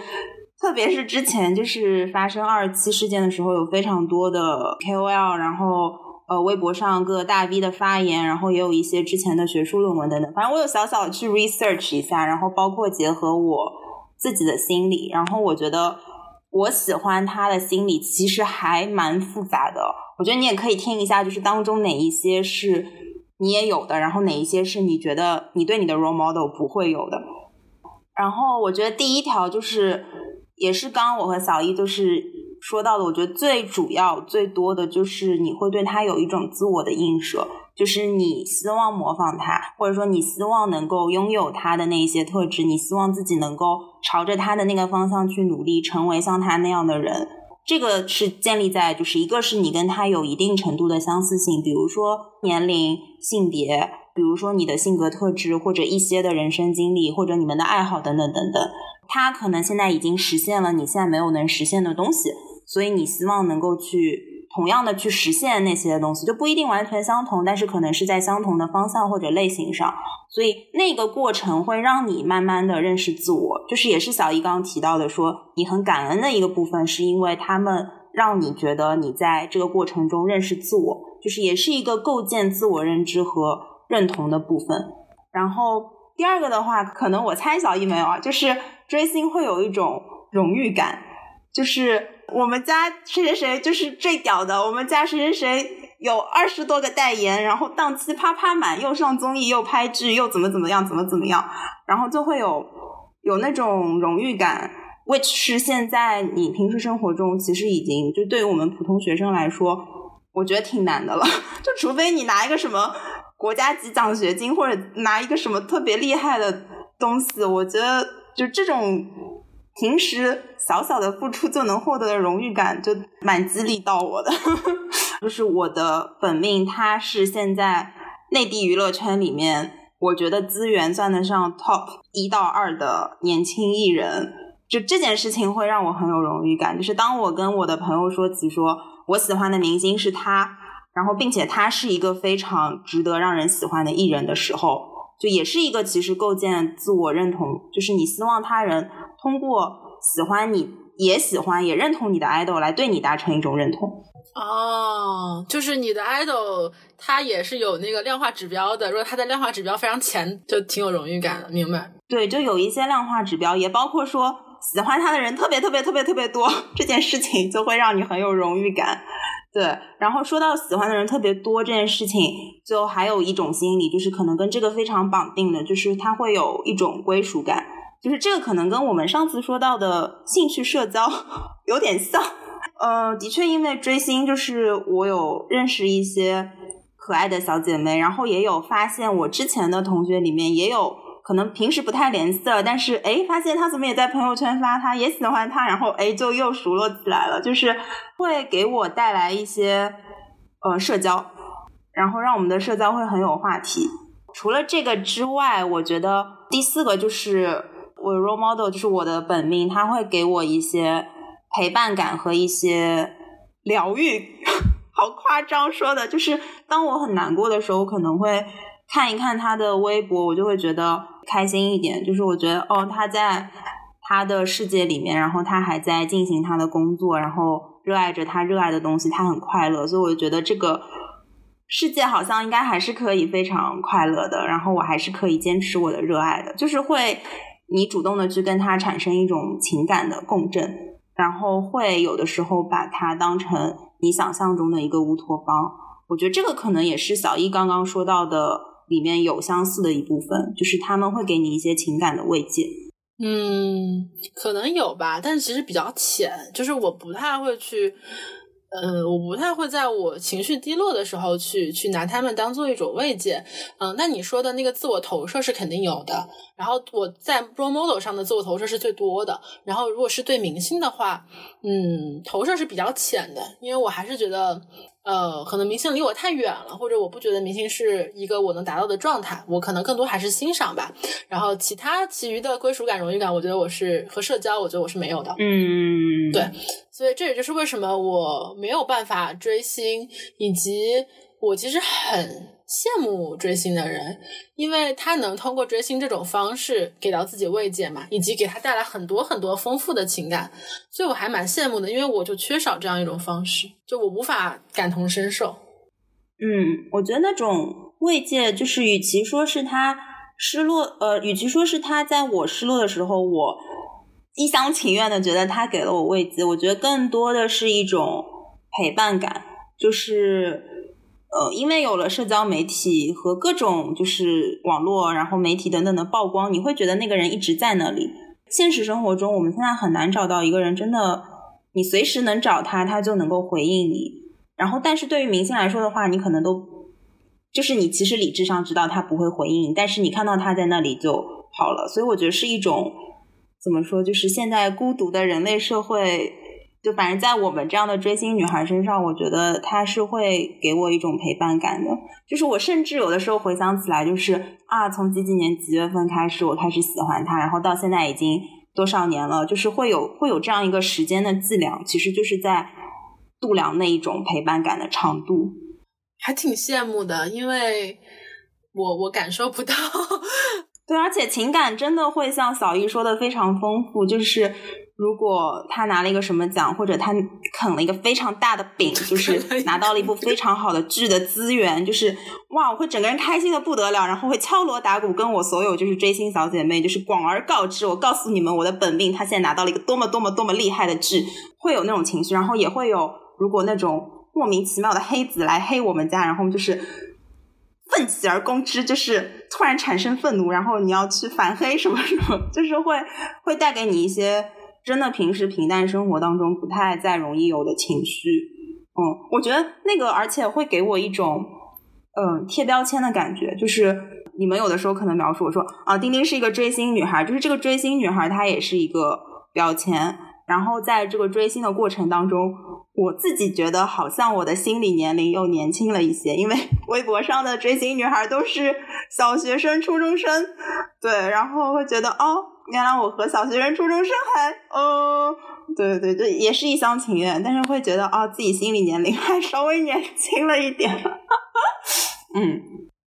特别是之前就是发生二期事件的时候，有非常多的 KOL，然后呃微博上各大 V 的发言，然后也有一些之前的学术论文等等。反正我有小小的去 research 一下，然后包括结合我自己的心理，然后我觉得我喜欢他的心理其实还蛮复杂的。我觉得你也可以听一下，就是当中哪一些是你也有的，然后哪一些是你觉得你对你的 role model 不会有的。然后我觉得第一条就是。也是刚刚我和小易就是说到的，我觉得最主要最多的就是你会对他有一种自我的映射，就是你希望模仿他，或者说你希望能够拥有他的那一些特质，你希望自己能够朝着他的那个方向去努力，成为像他那样的人。这个是建立在就是一个是你跟他有一定程度的相似性，比如说年龄、性别，比如说你的性格特质，或者一些的人生经历，或者你们的爱好等等等等，他可能现在已经实现了你现在没有能实现的东西，所以你希望能够去同样的去实现那些东西，就不一定完全相同，但是可能是在相同的方向或者类型上，所以那个过程会让你慢慢的认识自我，就是也是小易刚刚提到的，说你很感恩的一个部分，是因为他们让你觉得你在这个过程中认识自我，就是也是一个构建自我认知和。认同的部分，然后第二个的话，可能我猜小易没有啊，就是追星会有一种荣誉感，就是我们家谁谁谁就是最屌的，我们家谁谁谁有二十多个代言，然后档期啪啪满，又上综艺又拍剧又怎么怎么样怎么怎么样，然后就会有有那种荣誉感，which 是现在你平时生活中其实已经就对于我们普通学生来说，我觉得挺难的了，就除非你拿一个什么。国家级奖学金或者拿一个什么特别厉害的东西，我觉得就这种平时小小的付出就能获得的荣誉感，就蛮激励到我的。就是我的本命，他是现在内地娱乐圈里面，我觉得资源算得上 top 一到二的年轻艺人。就这件事情会让我很有荣誉感。就是当我跟我的朋友说起，说我喜欢的明星是他。然后，并且他是一个非常值得让人喜欢的艺人的时候，就也是一个其实构建自我认同，就是你希望他人通过喜欢你，也喜欢也认同你的 idol 来对你达成一种认同。哦，就是你的 idol 他也是有那个量化指标的，如果他的量化指标非常前，就挺有荣誉感的。明白？对，就有一些量化指标，也包括说喜欢他的人特别特别特别特别多，这件事情就会让你很有荣誉感。对，然后说到喜欢的人特别多这件事情，就还有一种心理，就是可能跟这个非常绑定的，就是他会有一种归属感，就是这个可能跟我们上次说到的兴趣社交 有点像。呃，的确，因为追星，就是我有认识一些可爱的小姐妹，然后也有发现我之前的同学里面也有。可能平时不太联系了，但是哎，发现他怎么也在朋友圈发，他也喜欢他，然后哎，就又熟络起来了。就是会给我带来一些呃社交，然后让我们的社交会很有话题。除了这个之外，我觉得第四个就是我 role model，就是我的本命，他会给我一些陪伴感和一些疗愈。好夸张说的，就是当我很难过的时候，可能会。看一看他的微博，我就会觉得开心一点。就是我觉得，哦，他在他的世界里面，然后他还在进行他的工作，然后热爱着他热爱的东西，他很快乐。所以我觉得这个世界好像应该还是可以非常快乐的。然后我还是可以坚持我的热爱的，就是会你主动的去跟他产生一种情感的共振，然后会有的时候把他当成你想象中的一个乌托邦。我觉得这个可能也是小一刚刚说到的。里面有相似的一部分，就是他们会给你一些情感的慰藉。嗯，可能有吧，但其实比较浅，就是我不太会去。嗯，我不太会在我情绪低落的时候去去拿他们当做一种慰藉。嗯，那你说的那个自我投射是肯定有的。然后我在 role model 上的自我投射是最多的。然后如果是对明星的话，嗯，投射是比较浅的，因为我还是觉得，呃，可能明星离我太远了，或者我不觉得明星是一个我能达到的状态。我可能更多还是欣赏吧。然后其他其余的归属感、荣誉感，我觉得我是和社交，我觉得我是没有的。嗯，对。所以这也就是为什么我没有办法追星，以及我其实很羡慕追星的人，因为他能通过追星这种方式给到自己慰藉嘛，以及给他带来很多很多丰富的情感，所以我还蛮羡慕的，因为我就缺少这样一种方式，就我无法感同身受。嗯，我觉得那种慰藉，就是与其说是他失落，呃，与其说是他在我失落的时候，我。一厢情愿的觉得他给了我慰藉，我觉得更多的是一种陪伴感，就是呃，因为有了社交媒体和各种就是网络，然后媒体等等的曝光，你会觉得那个人一直在那里。现实生活中，我们现在很难找到一个人真的，你随时能找他，他就能够回应你。然后，但是对于明星来说的话，你可能都就是你其实理智上知道他不会回应，但是你看到他在那里就好了。所以我觉得是一种。怎么说？就是现在孤独的人类社会就反正在我们这样的追星女孩身上，我觉得她是会给我一种陪伴感的。就是我甚至有的时候回想起来，就是啊，从几几年几月份开始我开始喜欢她，然后到现在已经多少年了，就是会有会有这样一个时间的计量，其实就是在度量那一种陪伴感的长度。还挺羡慕的，因为我我感受不到。对，而且情感真的会像小易说的非常丰富，就是。如果他拿了一个什么奖，或者他啃了一个非常大的饼，就是拿到了一部非常好的剧的资源，就是哇，我会整个人开心的不得了，然后会敲锣打鼓，跟我所有就是追星小姐妹就是广而告之，我告诉你们我的本命他现在拿到了一个多么多么多么厉害的剧，会有那种情绪，然后也会有如果那种莫名其妙的黑子来黑我们家，然后就是奋起而攻之，就是突然产生愤怒，然后你要去反黑什么什么，就是会会带给你一些。真的，平时平淡生活当中不太再容易有的情绪，嗯，我觉得那个，而且会给我一种，嗯，贴标签的感觉。就是你们有的时候可能描述我说啊，丁丁是一个追星女孩，就是这个追星女孩她也是一个标签。然后在这个追星的过程当中，我自己觉得好像我的心理年龄又年轻了一些，因为 微博上的追星女孩都是小学生、初中生，对，然后会觉得哦。原来我和小学生、初中生还，哦，对对对，也是一厢情愿，但是会觉得啊，自己心理年龄 还稍微年轻了一点。嗯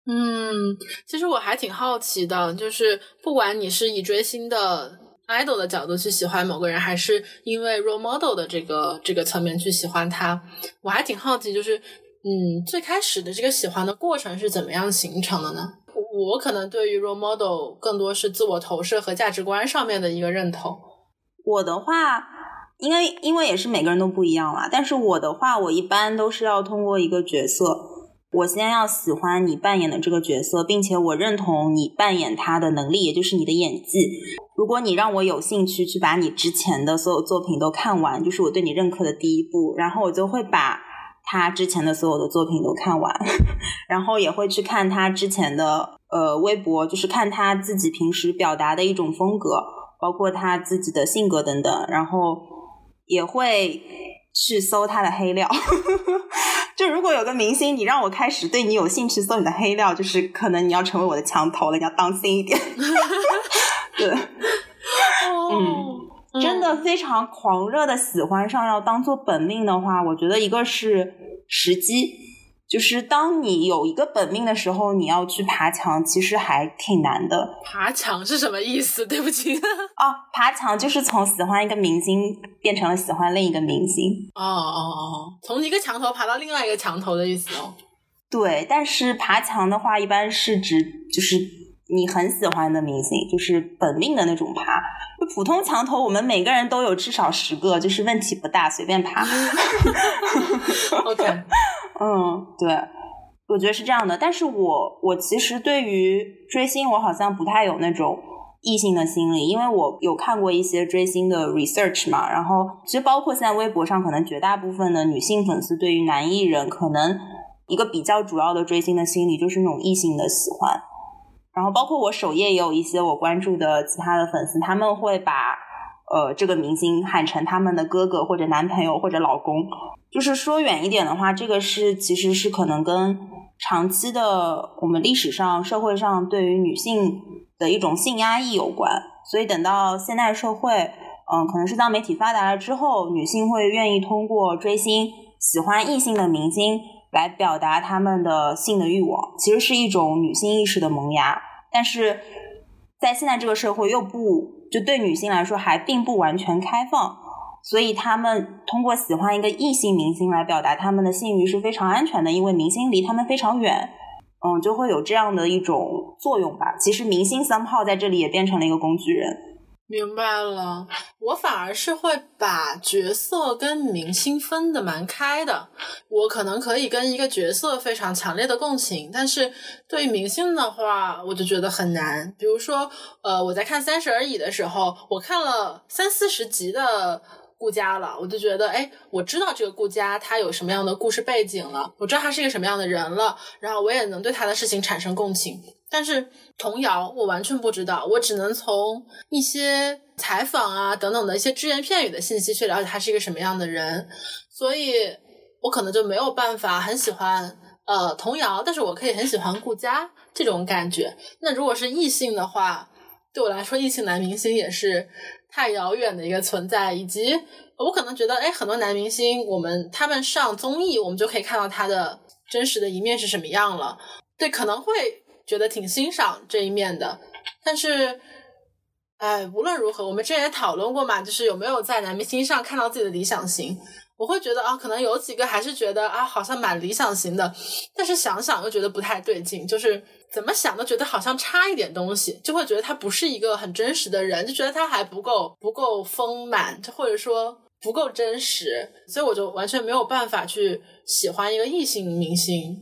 嗯，其实我还挺好奇的，就是不管你是以追星的 idol 的角度去喜欢某个人，还是因为 role model 的这个这个层面去喜欢他，我还挺好奇，就是嗯，最开始的这个喜欢的过程是怎么样形成的呢？我可能对于 role model 更多是自我投射和价值观上面的一个认同。我的话，应该因为也是每个人都不一样啦。但是我的话，我一般都是要通过一个角色，我先要喜欢你扮演的这个角色，并且我认同你扮演他的能力，也就是你的演技。如果你让我有兴趣去把你之前的所有作品都看完，就是我对你认可的第一步，然后我就会把。他之前的所有的作品都看完，然后也会去看他之前的呃微博，就是看他自己平时表达的一种风格，包括他自己的性格等等，然后也会去搜他的黑料。就如果有个明星，你让我开始对你有兴趣搜你的黑料，就是可能你要成为我的墙头了，你要当心一点。对，嗯。真的非常狂热的喜欢上要当做本命的话，我觉得一个是时机，就是当你有一个本命的时候，你要去爬墙，其实还挺难的。爬墙是什么意思？对不起。哦，爬墙就是从喜欢一个明星变成了喜欢另一个明星。哦哦哦，从一个墙头爬到另外一个墙头的意思哦。对，但是爬墙的话，一般是指就是你很喜欢的明星，就是本命的那种爬。普通墙头，我们每个人都有至少十个，就是问题不大，随便爬。OK，嗯，对，我觉得是这样的。但是我我其实对于追星，我好像不太有那种异性的心理，因为我有看过一些追星的 research 嘛。然后其实包括现在微博上，可能绝大部分的女性粉丝对于男艺人，可能一个比较主要的追星的心理就是那种异性的喜欢。然后包括我首页也有一些我关注的其他的粉丝，他们会把呃这个明星喊成他们的哥哥或者男朋友或者老公。就是说远一点的话，这个是其实是可能跟长期的我们历史上社会上对于女性的一种性压抑有关。所以等到现代社会，嗯，可能是当媒体发达了之后，女性会愿意通过追星喜欢异性的明星。来表达他们的性的欲望，其实是一种女性意识的萌芽，但是在现在这个社会又不就对女性来说还并不完全开放，所以他们通过喜欢一个异性明星来表达他们的性欲是非常安全的，因为明星离他们非常远，嗯，就会有这样的一种作用吧。其实明星三炮在这里也变成了一个工具人。明白了，我反而是会把角色跟明星分的蛮开的。我可能可以跟一个角色非常强烈的共情，但是对于明星的话，我就觉得很难。比如说，呃，我在看《三十而已》的时候，我看了三四十集的。顾家了，我就觉得，哎，我知道这个顾家他有什么样的故事背景了，我知道他是一个什么样的人了，然后我也能对他的事情产生共情。但是童谣我完全不知道，我只能从一些采访啊等等的一些只言片语的信息去了解他是一个什么样的人，所以我可能就没有办法很喜欢呃童谣，但是我可以很喜欢顾佳这种感觉。那如果是异性的话，对我来说，异性男明星也是。太遥远的一个存在，以及我可能觉得，哎，很多男明星，我们他们上综艺，我们就可以看到他的真实的一面是什么样了。对，可能会觉得挺欣赏这一面的。但是，哎，无论如何，我们之前也讨论过嘛，就是有没有在男明星上看到自己的理想型。我会觉得啊，可能有几个还是觉得啊，好像蛮理想型的，但是想想又觉得不太对劲，就是怎么想都觉得好像差一点东西，就会觉得他不是一个很真实的人，就觉得他还不够不够丰满，或者说不够真实，所以我就完全没有办法去喜欢一个异性明星。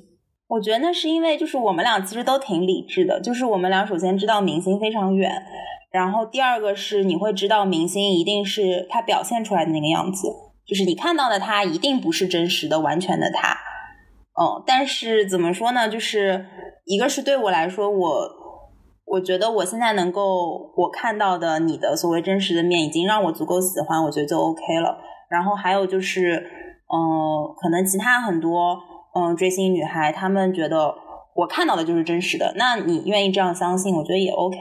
我觉得那是因为就是我们俩其实都挺理智的，就是我们俩首先知道明星非常远，然后第二个是你会知道明星一定是他表现出来的那个样子。就是你看到的他一定不是真实的、完全的他，哦，但是怎么说呢？就是一个是对我来说，我我觉得我现在能够我看到的你的所谓真实的面，已经让我足够喜欢，我觉得就 OK 了。然后还有就是，嗯，可能其他很多嗯追星女孩，她们觉得我看到的就是真实的，那你愿意这样相信，我觉得也 OK，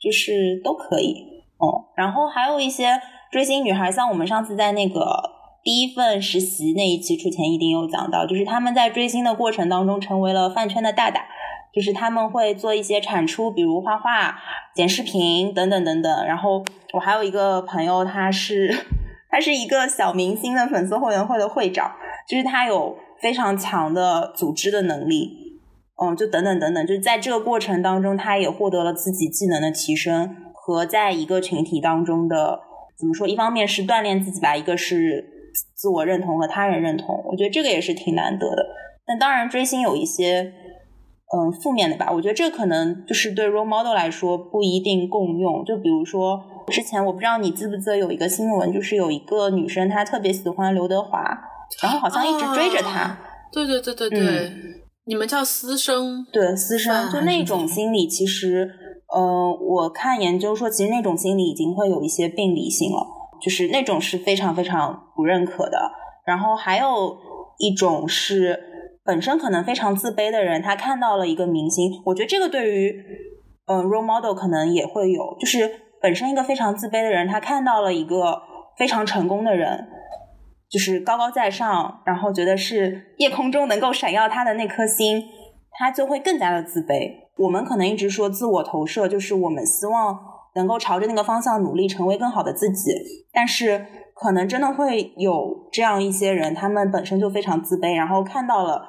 就是都可以，哦。然后还有一些追星女孩，像我们上次在那个。第一份实习那一期出前一定有讲到，就是他们在追星的过程当中成为了饭圈的大大，就是他们会做一些产出，比如画画、剪视频等等等等。然后我还有一个朋友，他是 他是一个小明星的粉丝后援会的会长，就是他有非常强的组织的能力，嗯，就等等等等，就是在这个过程当中，他也获得了自己技能的提升和在一个群体当中的怎么说？一方面是锻炼自己吧，一个是。自我认同和他人认同，我觉得这个也是挺难得的。但当然，追星有一些嗯负面的吧。我觉得这可能就是对 role model 来说不一定共用。就比如说之前我不知道你记不记得有一个新闻，就是有一个女生她特别喜欢刘德华，然后好像一直追着他。对对对对对，你们叫私生？对私生，就那种心理，其实呃，我看研究说，其实那种心理已经会有一些病理性了。就是那种是非常非常不认可的，然后还有一种是本身可能非常自卑的人，他看到了一个明星，我觉得这个对于嗯 role model 可能也会有，就是本身一个非常自卑的人，他看到了一个非常成功的人，就是高高在上，然后觉得是夜空中能够闪耀他的那颗星，他就会更加的自卑。我们可能一直说自我投射，就是我们希望。能够朝着那个方向努力，成为更好的自己。但是，可能真的会有这样一些人，他们本身就非常自卑，然后看到了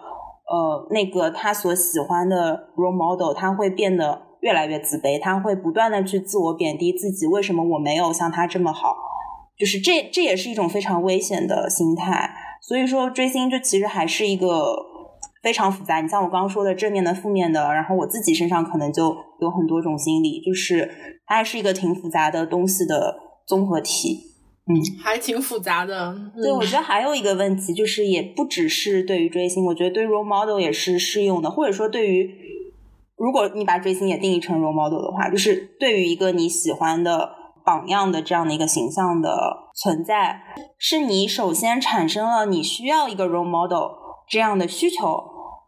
呃那个他所喜欢的 role model，他会变得越来越自卑，他会不断的去自我贬低自己。为什么我没有像他这么好？就是这这也是一种非常危险的心态。所以说，追星就其实还是一个。非常复杂，你像我刚刚说的正面的、负面的，然后我自己身上可能就有很多种心理，就是它还是一个挺复杂的东西的综合体。嗯，还挺复杂的。对，我觉得还有一个问题就是，也不只是对于追星，我觉得对 role model 也是适用的，或者说对于如果你把追星也定义成 role model 的话，就是对于一个你喜欢的榜样的这样的一个形象的存在，是你首先产生了你需要一个 role model 这样的需求。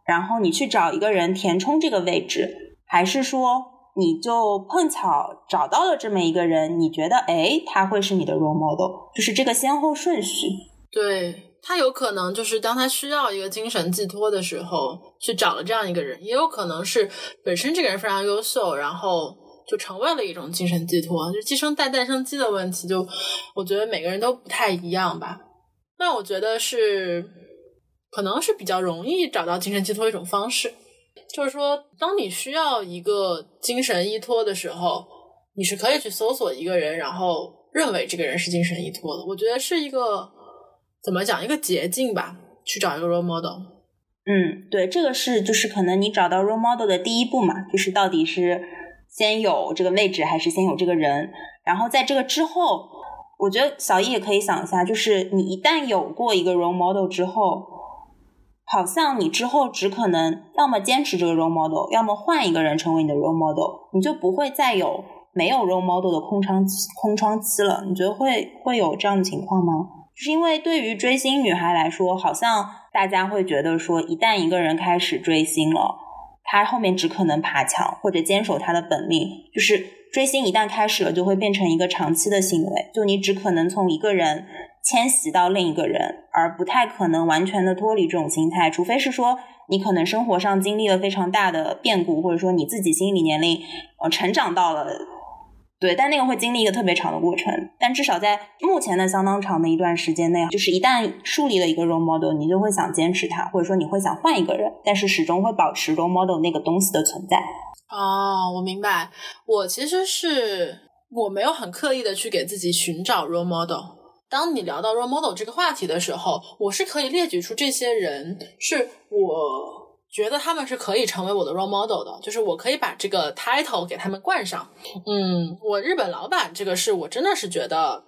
然后你去找一个人填充这个位置，还是说你就碰巧找到了这么一个人？你觉得哎，他会是你的 role model？就是这个先后顺序。对他有可能就是当他需要一个精神寄托的时候，去找了这样一个人，也有可能是本身这个人非常优秀，然后就成为了一种精神寄托。就寄生带诞生机的问题，就我觉得每个人都不太一样吧。那我觉得是。可能是比较容易找到精神寄托一种方式，就是说，当你需要一个精神依托的时候，你是可以去搜索一个人，然后认为这个人是精神依托的。我觉得是一个怎么讲一个捷径吧，去找一个 role model。嗯，对，这个是就是可能你找到 role model 的第一步嘛，就是到底是先有这个位置还是先有这个人，然后在这个之后。我觉得小易也可以想一下，就是你一旦有过一个 role model 之后，好像你之后只可能要么坚持这个 role model，要么换一个人成为你的 role model，你就不会再有没有 role model 的空窗期空窗期了。你觉得会会有这样的情况吗？就是因为对于追星女孩来说，好像大家会觉得说，一旦一个人开始追星了，他后面只可能爬墙或者坚守他的本命，就是追星一旦开始了，就会变成一个长期的行为，就你只可能从一个人迁徙到另一个人，而不太可能完全的脱离这种心态，除非是说你可能生活上经历了非常大的变故，或者说你自己心理年龄呃成长到了。对，但那个会经历一个特别长的过程。但至少在目前的相当长的一段时间内，就是一旦树立了一个 role model，你就会想坚持它，或者说你会想换一个人，但是始终会保持 role model 那个东西的存在。哦，我明白。我其实是我没有很刻意的去给自己寻找 role model。当你聊到 role model 这个话题的时候，我是可以列举出这些人是我。觉得他们是可以成为我的 role model 的，就是我可以把这个 title 给他们冠上。嗯，我日本老板这个是我真的是觉得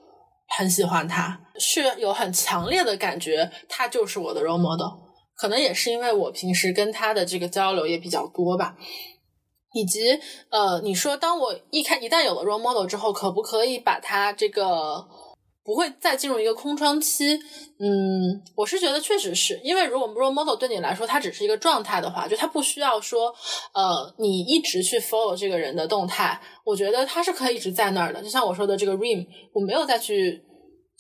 很喜欢他，是有很强烈的感觉，他就是我的 role model。可能也是因为我平时跟他的这个交流也比较多吧，以及呃，你说当我一开一旦有了 role model 之后，可不可以把他这个。不会再进入一个空窗期，嗯，我是觉得确实是因为如果 role model 对你来说它只是一个状态的话，就它不需要说，呃，你一直去 follow 这个人的动态，我觉得它是可以一直在那儿的。就像我说的这个 rim，我没有再去。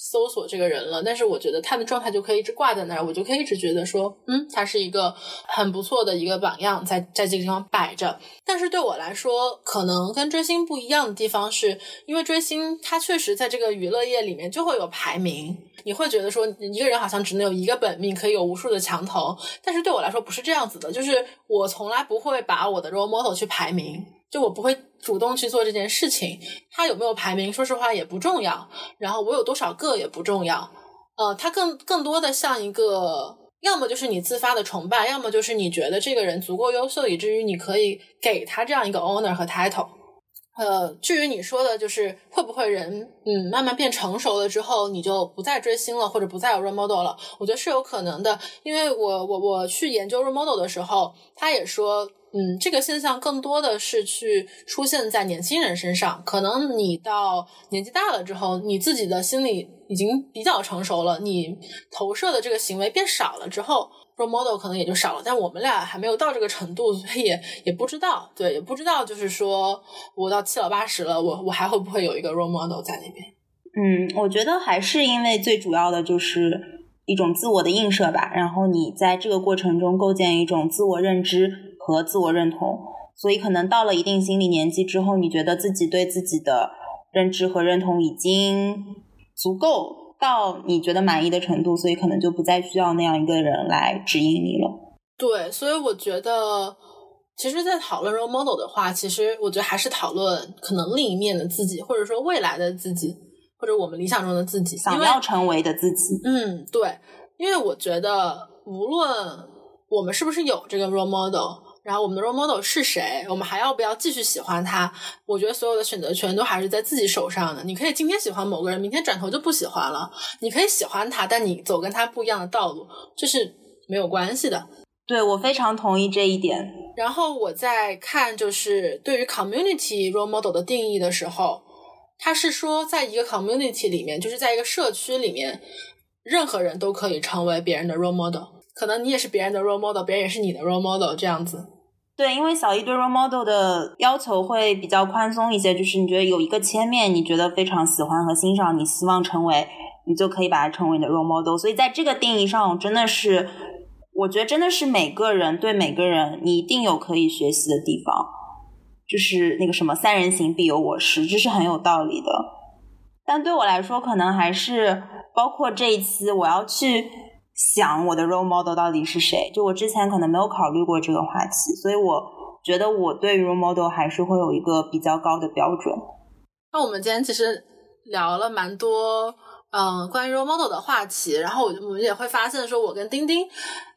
搜索这个人了，但是我觉得他的状态就可以一直挂在那儿，我就可以一直觉得说，嗯，他是一个很不错的一个榜样，在在这个地方摆着。但是对我来说，可能跟追星不一样的地方是，因为追星它确实在这个娱乐业里面就会有排名，你会觉得说一个人好像只能有一个本命，可以有无数的墙头。但是对我来说不是这样子的，就是我从来不会把我的 role model 去排名。就我不会主动去做这件事情，他有没有排名，说实话也不重要。然后我有多少个也不重要，呃，他更更多的像一个，要么就是你自发的崇拜，要么就是你觉得这个人足够优秀，以至于你可以给他这样一个 owner 和 title。呃，至于你说的，就是会不会人，嗯，慢慢变成熟了之后，你就不再追星了，或者不再有 role model 了？我觉得是有可能的，因为我我我去研究 role model 的时候，他也说。嗯，这个现象更多的是去出现在年轻人身上。可能你到年纪大了之后，你自己的心理已经比较成熟了，你投射的这个行为变少了之后，role model 可能也就少了。但我们俩还没有到这个程度，所以也不知道，对，也不知道，就是说我到七老八十了，我我还会不会有一个 role model 在那边？嗯，我觉得还是因为最主要的就是一种自我的映射吧。然后你在这个过程中构建一种自我认知。和自我认同，所以可能到了一定心理年纪之后，你觉得自己对自己的认知和认同已经足够到你觉得满意的程度，所以可能就不再需要那样一个人来指引你了。对，所以我觉得，其实，在讨论 role model 的话，其实我觉得还是讨论可能另一面的自己，或者说未来的自己，或者我们理想中的自己，想要成为的自己。嗯，对，因为我觉得，无论我们是不是有这个 role model。然后我们的 role model 是谁？我们还要不要继续喜欢他？我觉得所有的选择权都还是在自己手上的。你可以今天喜欢某个人，明天转头就不喜欢了。你可以喜欢他，但你走跟他不一样的道路，这是没有关系的。对我非常同意这一点。然后我在看就是对于 community role model 的定义的时候，他是说在一个 community 里面，就是在一个社区里面，任何人都可以成为别人的 role model。可能你也是别人的 role model，别人也是你的 role model，这样子。对，因为小一对 role model 的要求会比较宽松一些，就是你觉得有一个切面，你觉得非常喜欢和欣赏，你希望成为，你就可以把它成为你的 role model。所以在这个定义上，真的是，我觉得真的是每个人对每个人，你一定有可以学习的地方。就是那个什么“三人行必有我师”，这是很有道理的。但对我来说，可能还是包括这一期我要去。想我的 role model 到底是谁？就我之前可能没有考虑过这个话题，所以我觉得我对 role model 还是会有一个比较高的标准。那我们今天其实聊了蛮多，嗯，关于 role model 的话题，然后我我们也会发现，说我跟丁丁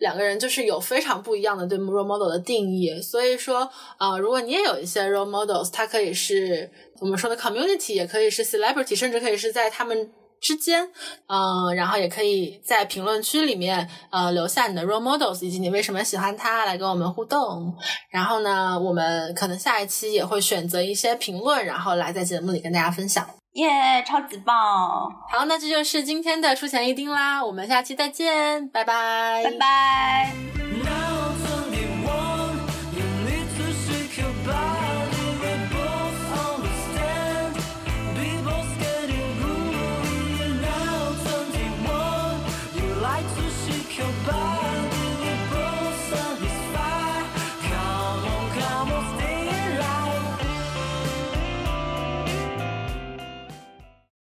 两个人就是有非常不一样的对 role model 的定义。所以说，啊，如果你也有一些 role models，它可以是我们说的 community，也可以是 celebrity，甚至可以是在他们。之间，嗯，然后也可以在评论区里面，呃，留下你的 role models 以及你为什么喜欢他，来跟我们互动。然后呢，我们可能下一期也会选择一些评论，然后来在节目里跟大家分享。耶，超级棒！好，那这就是今天的出钱一丁啦，我们下期再见，拜拜，拜拜。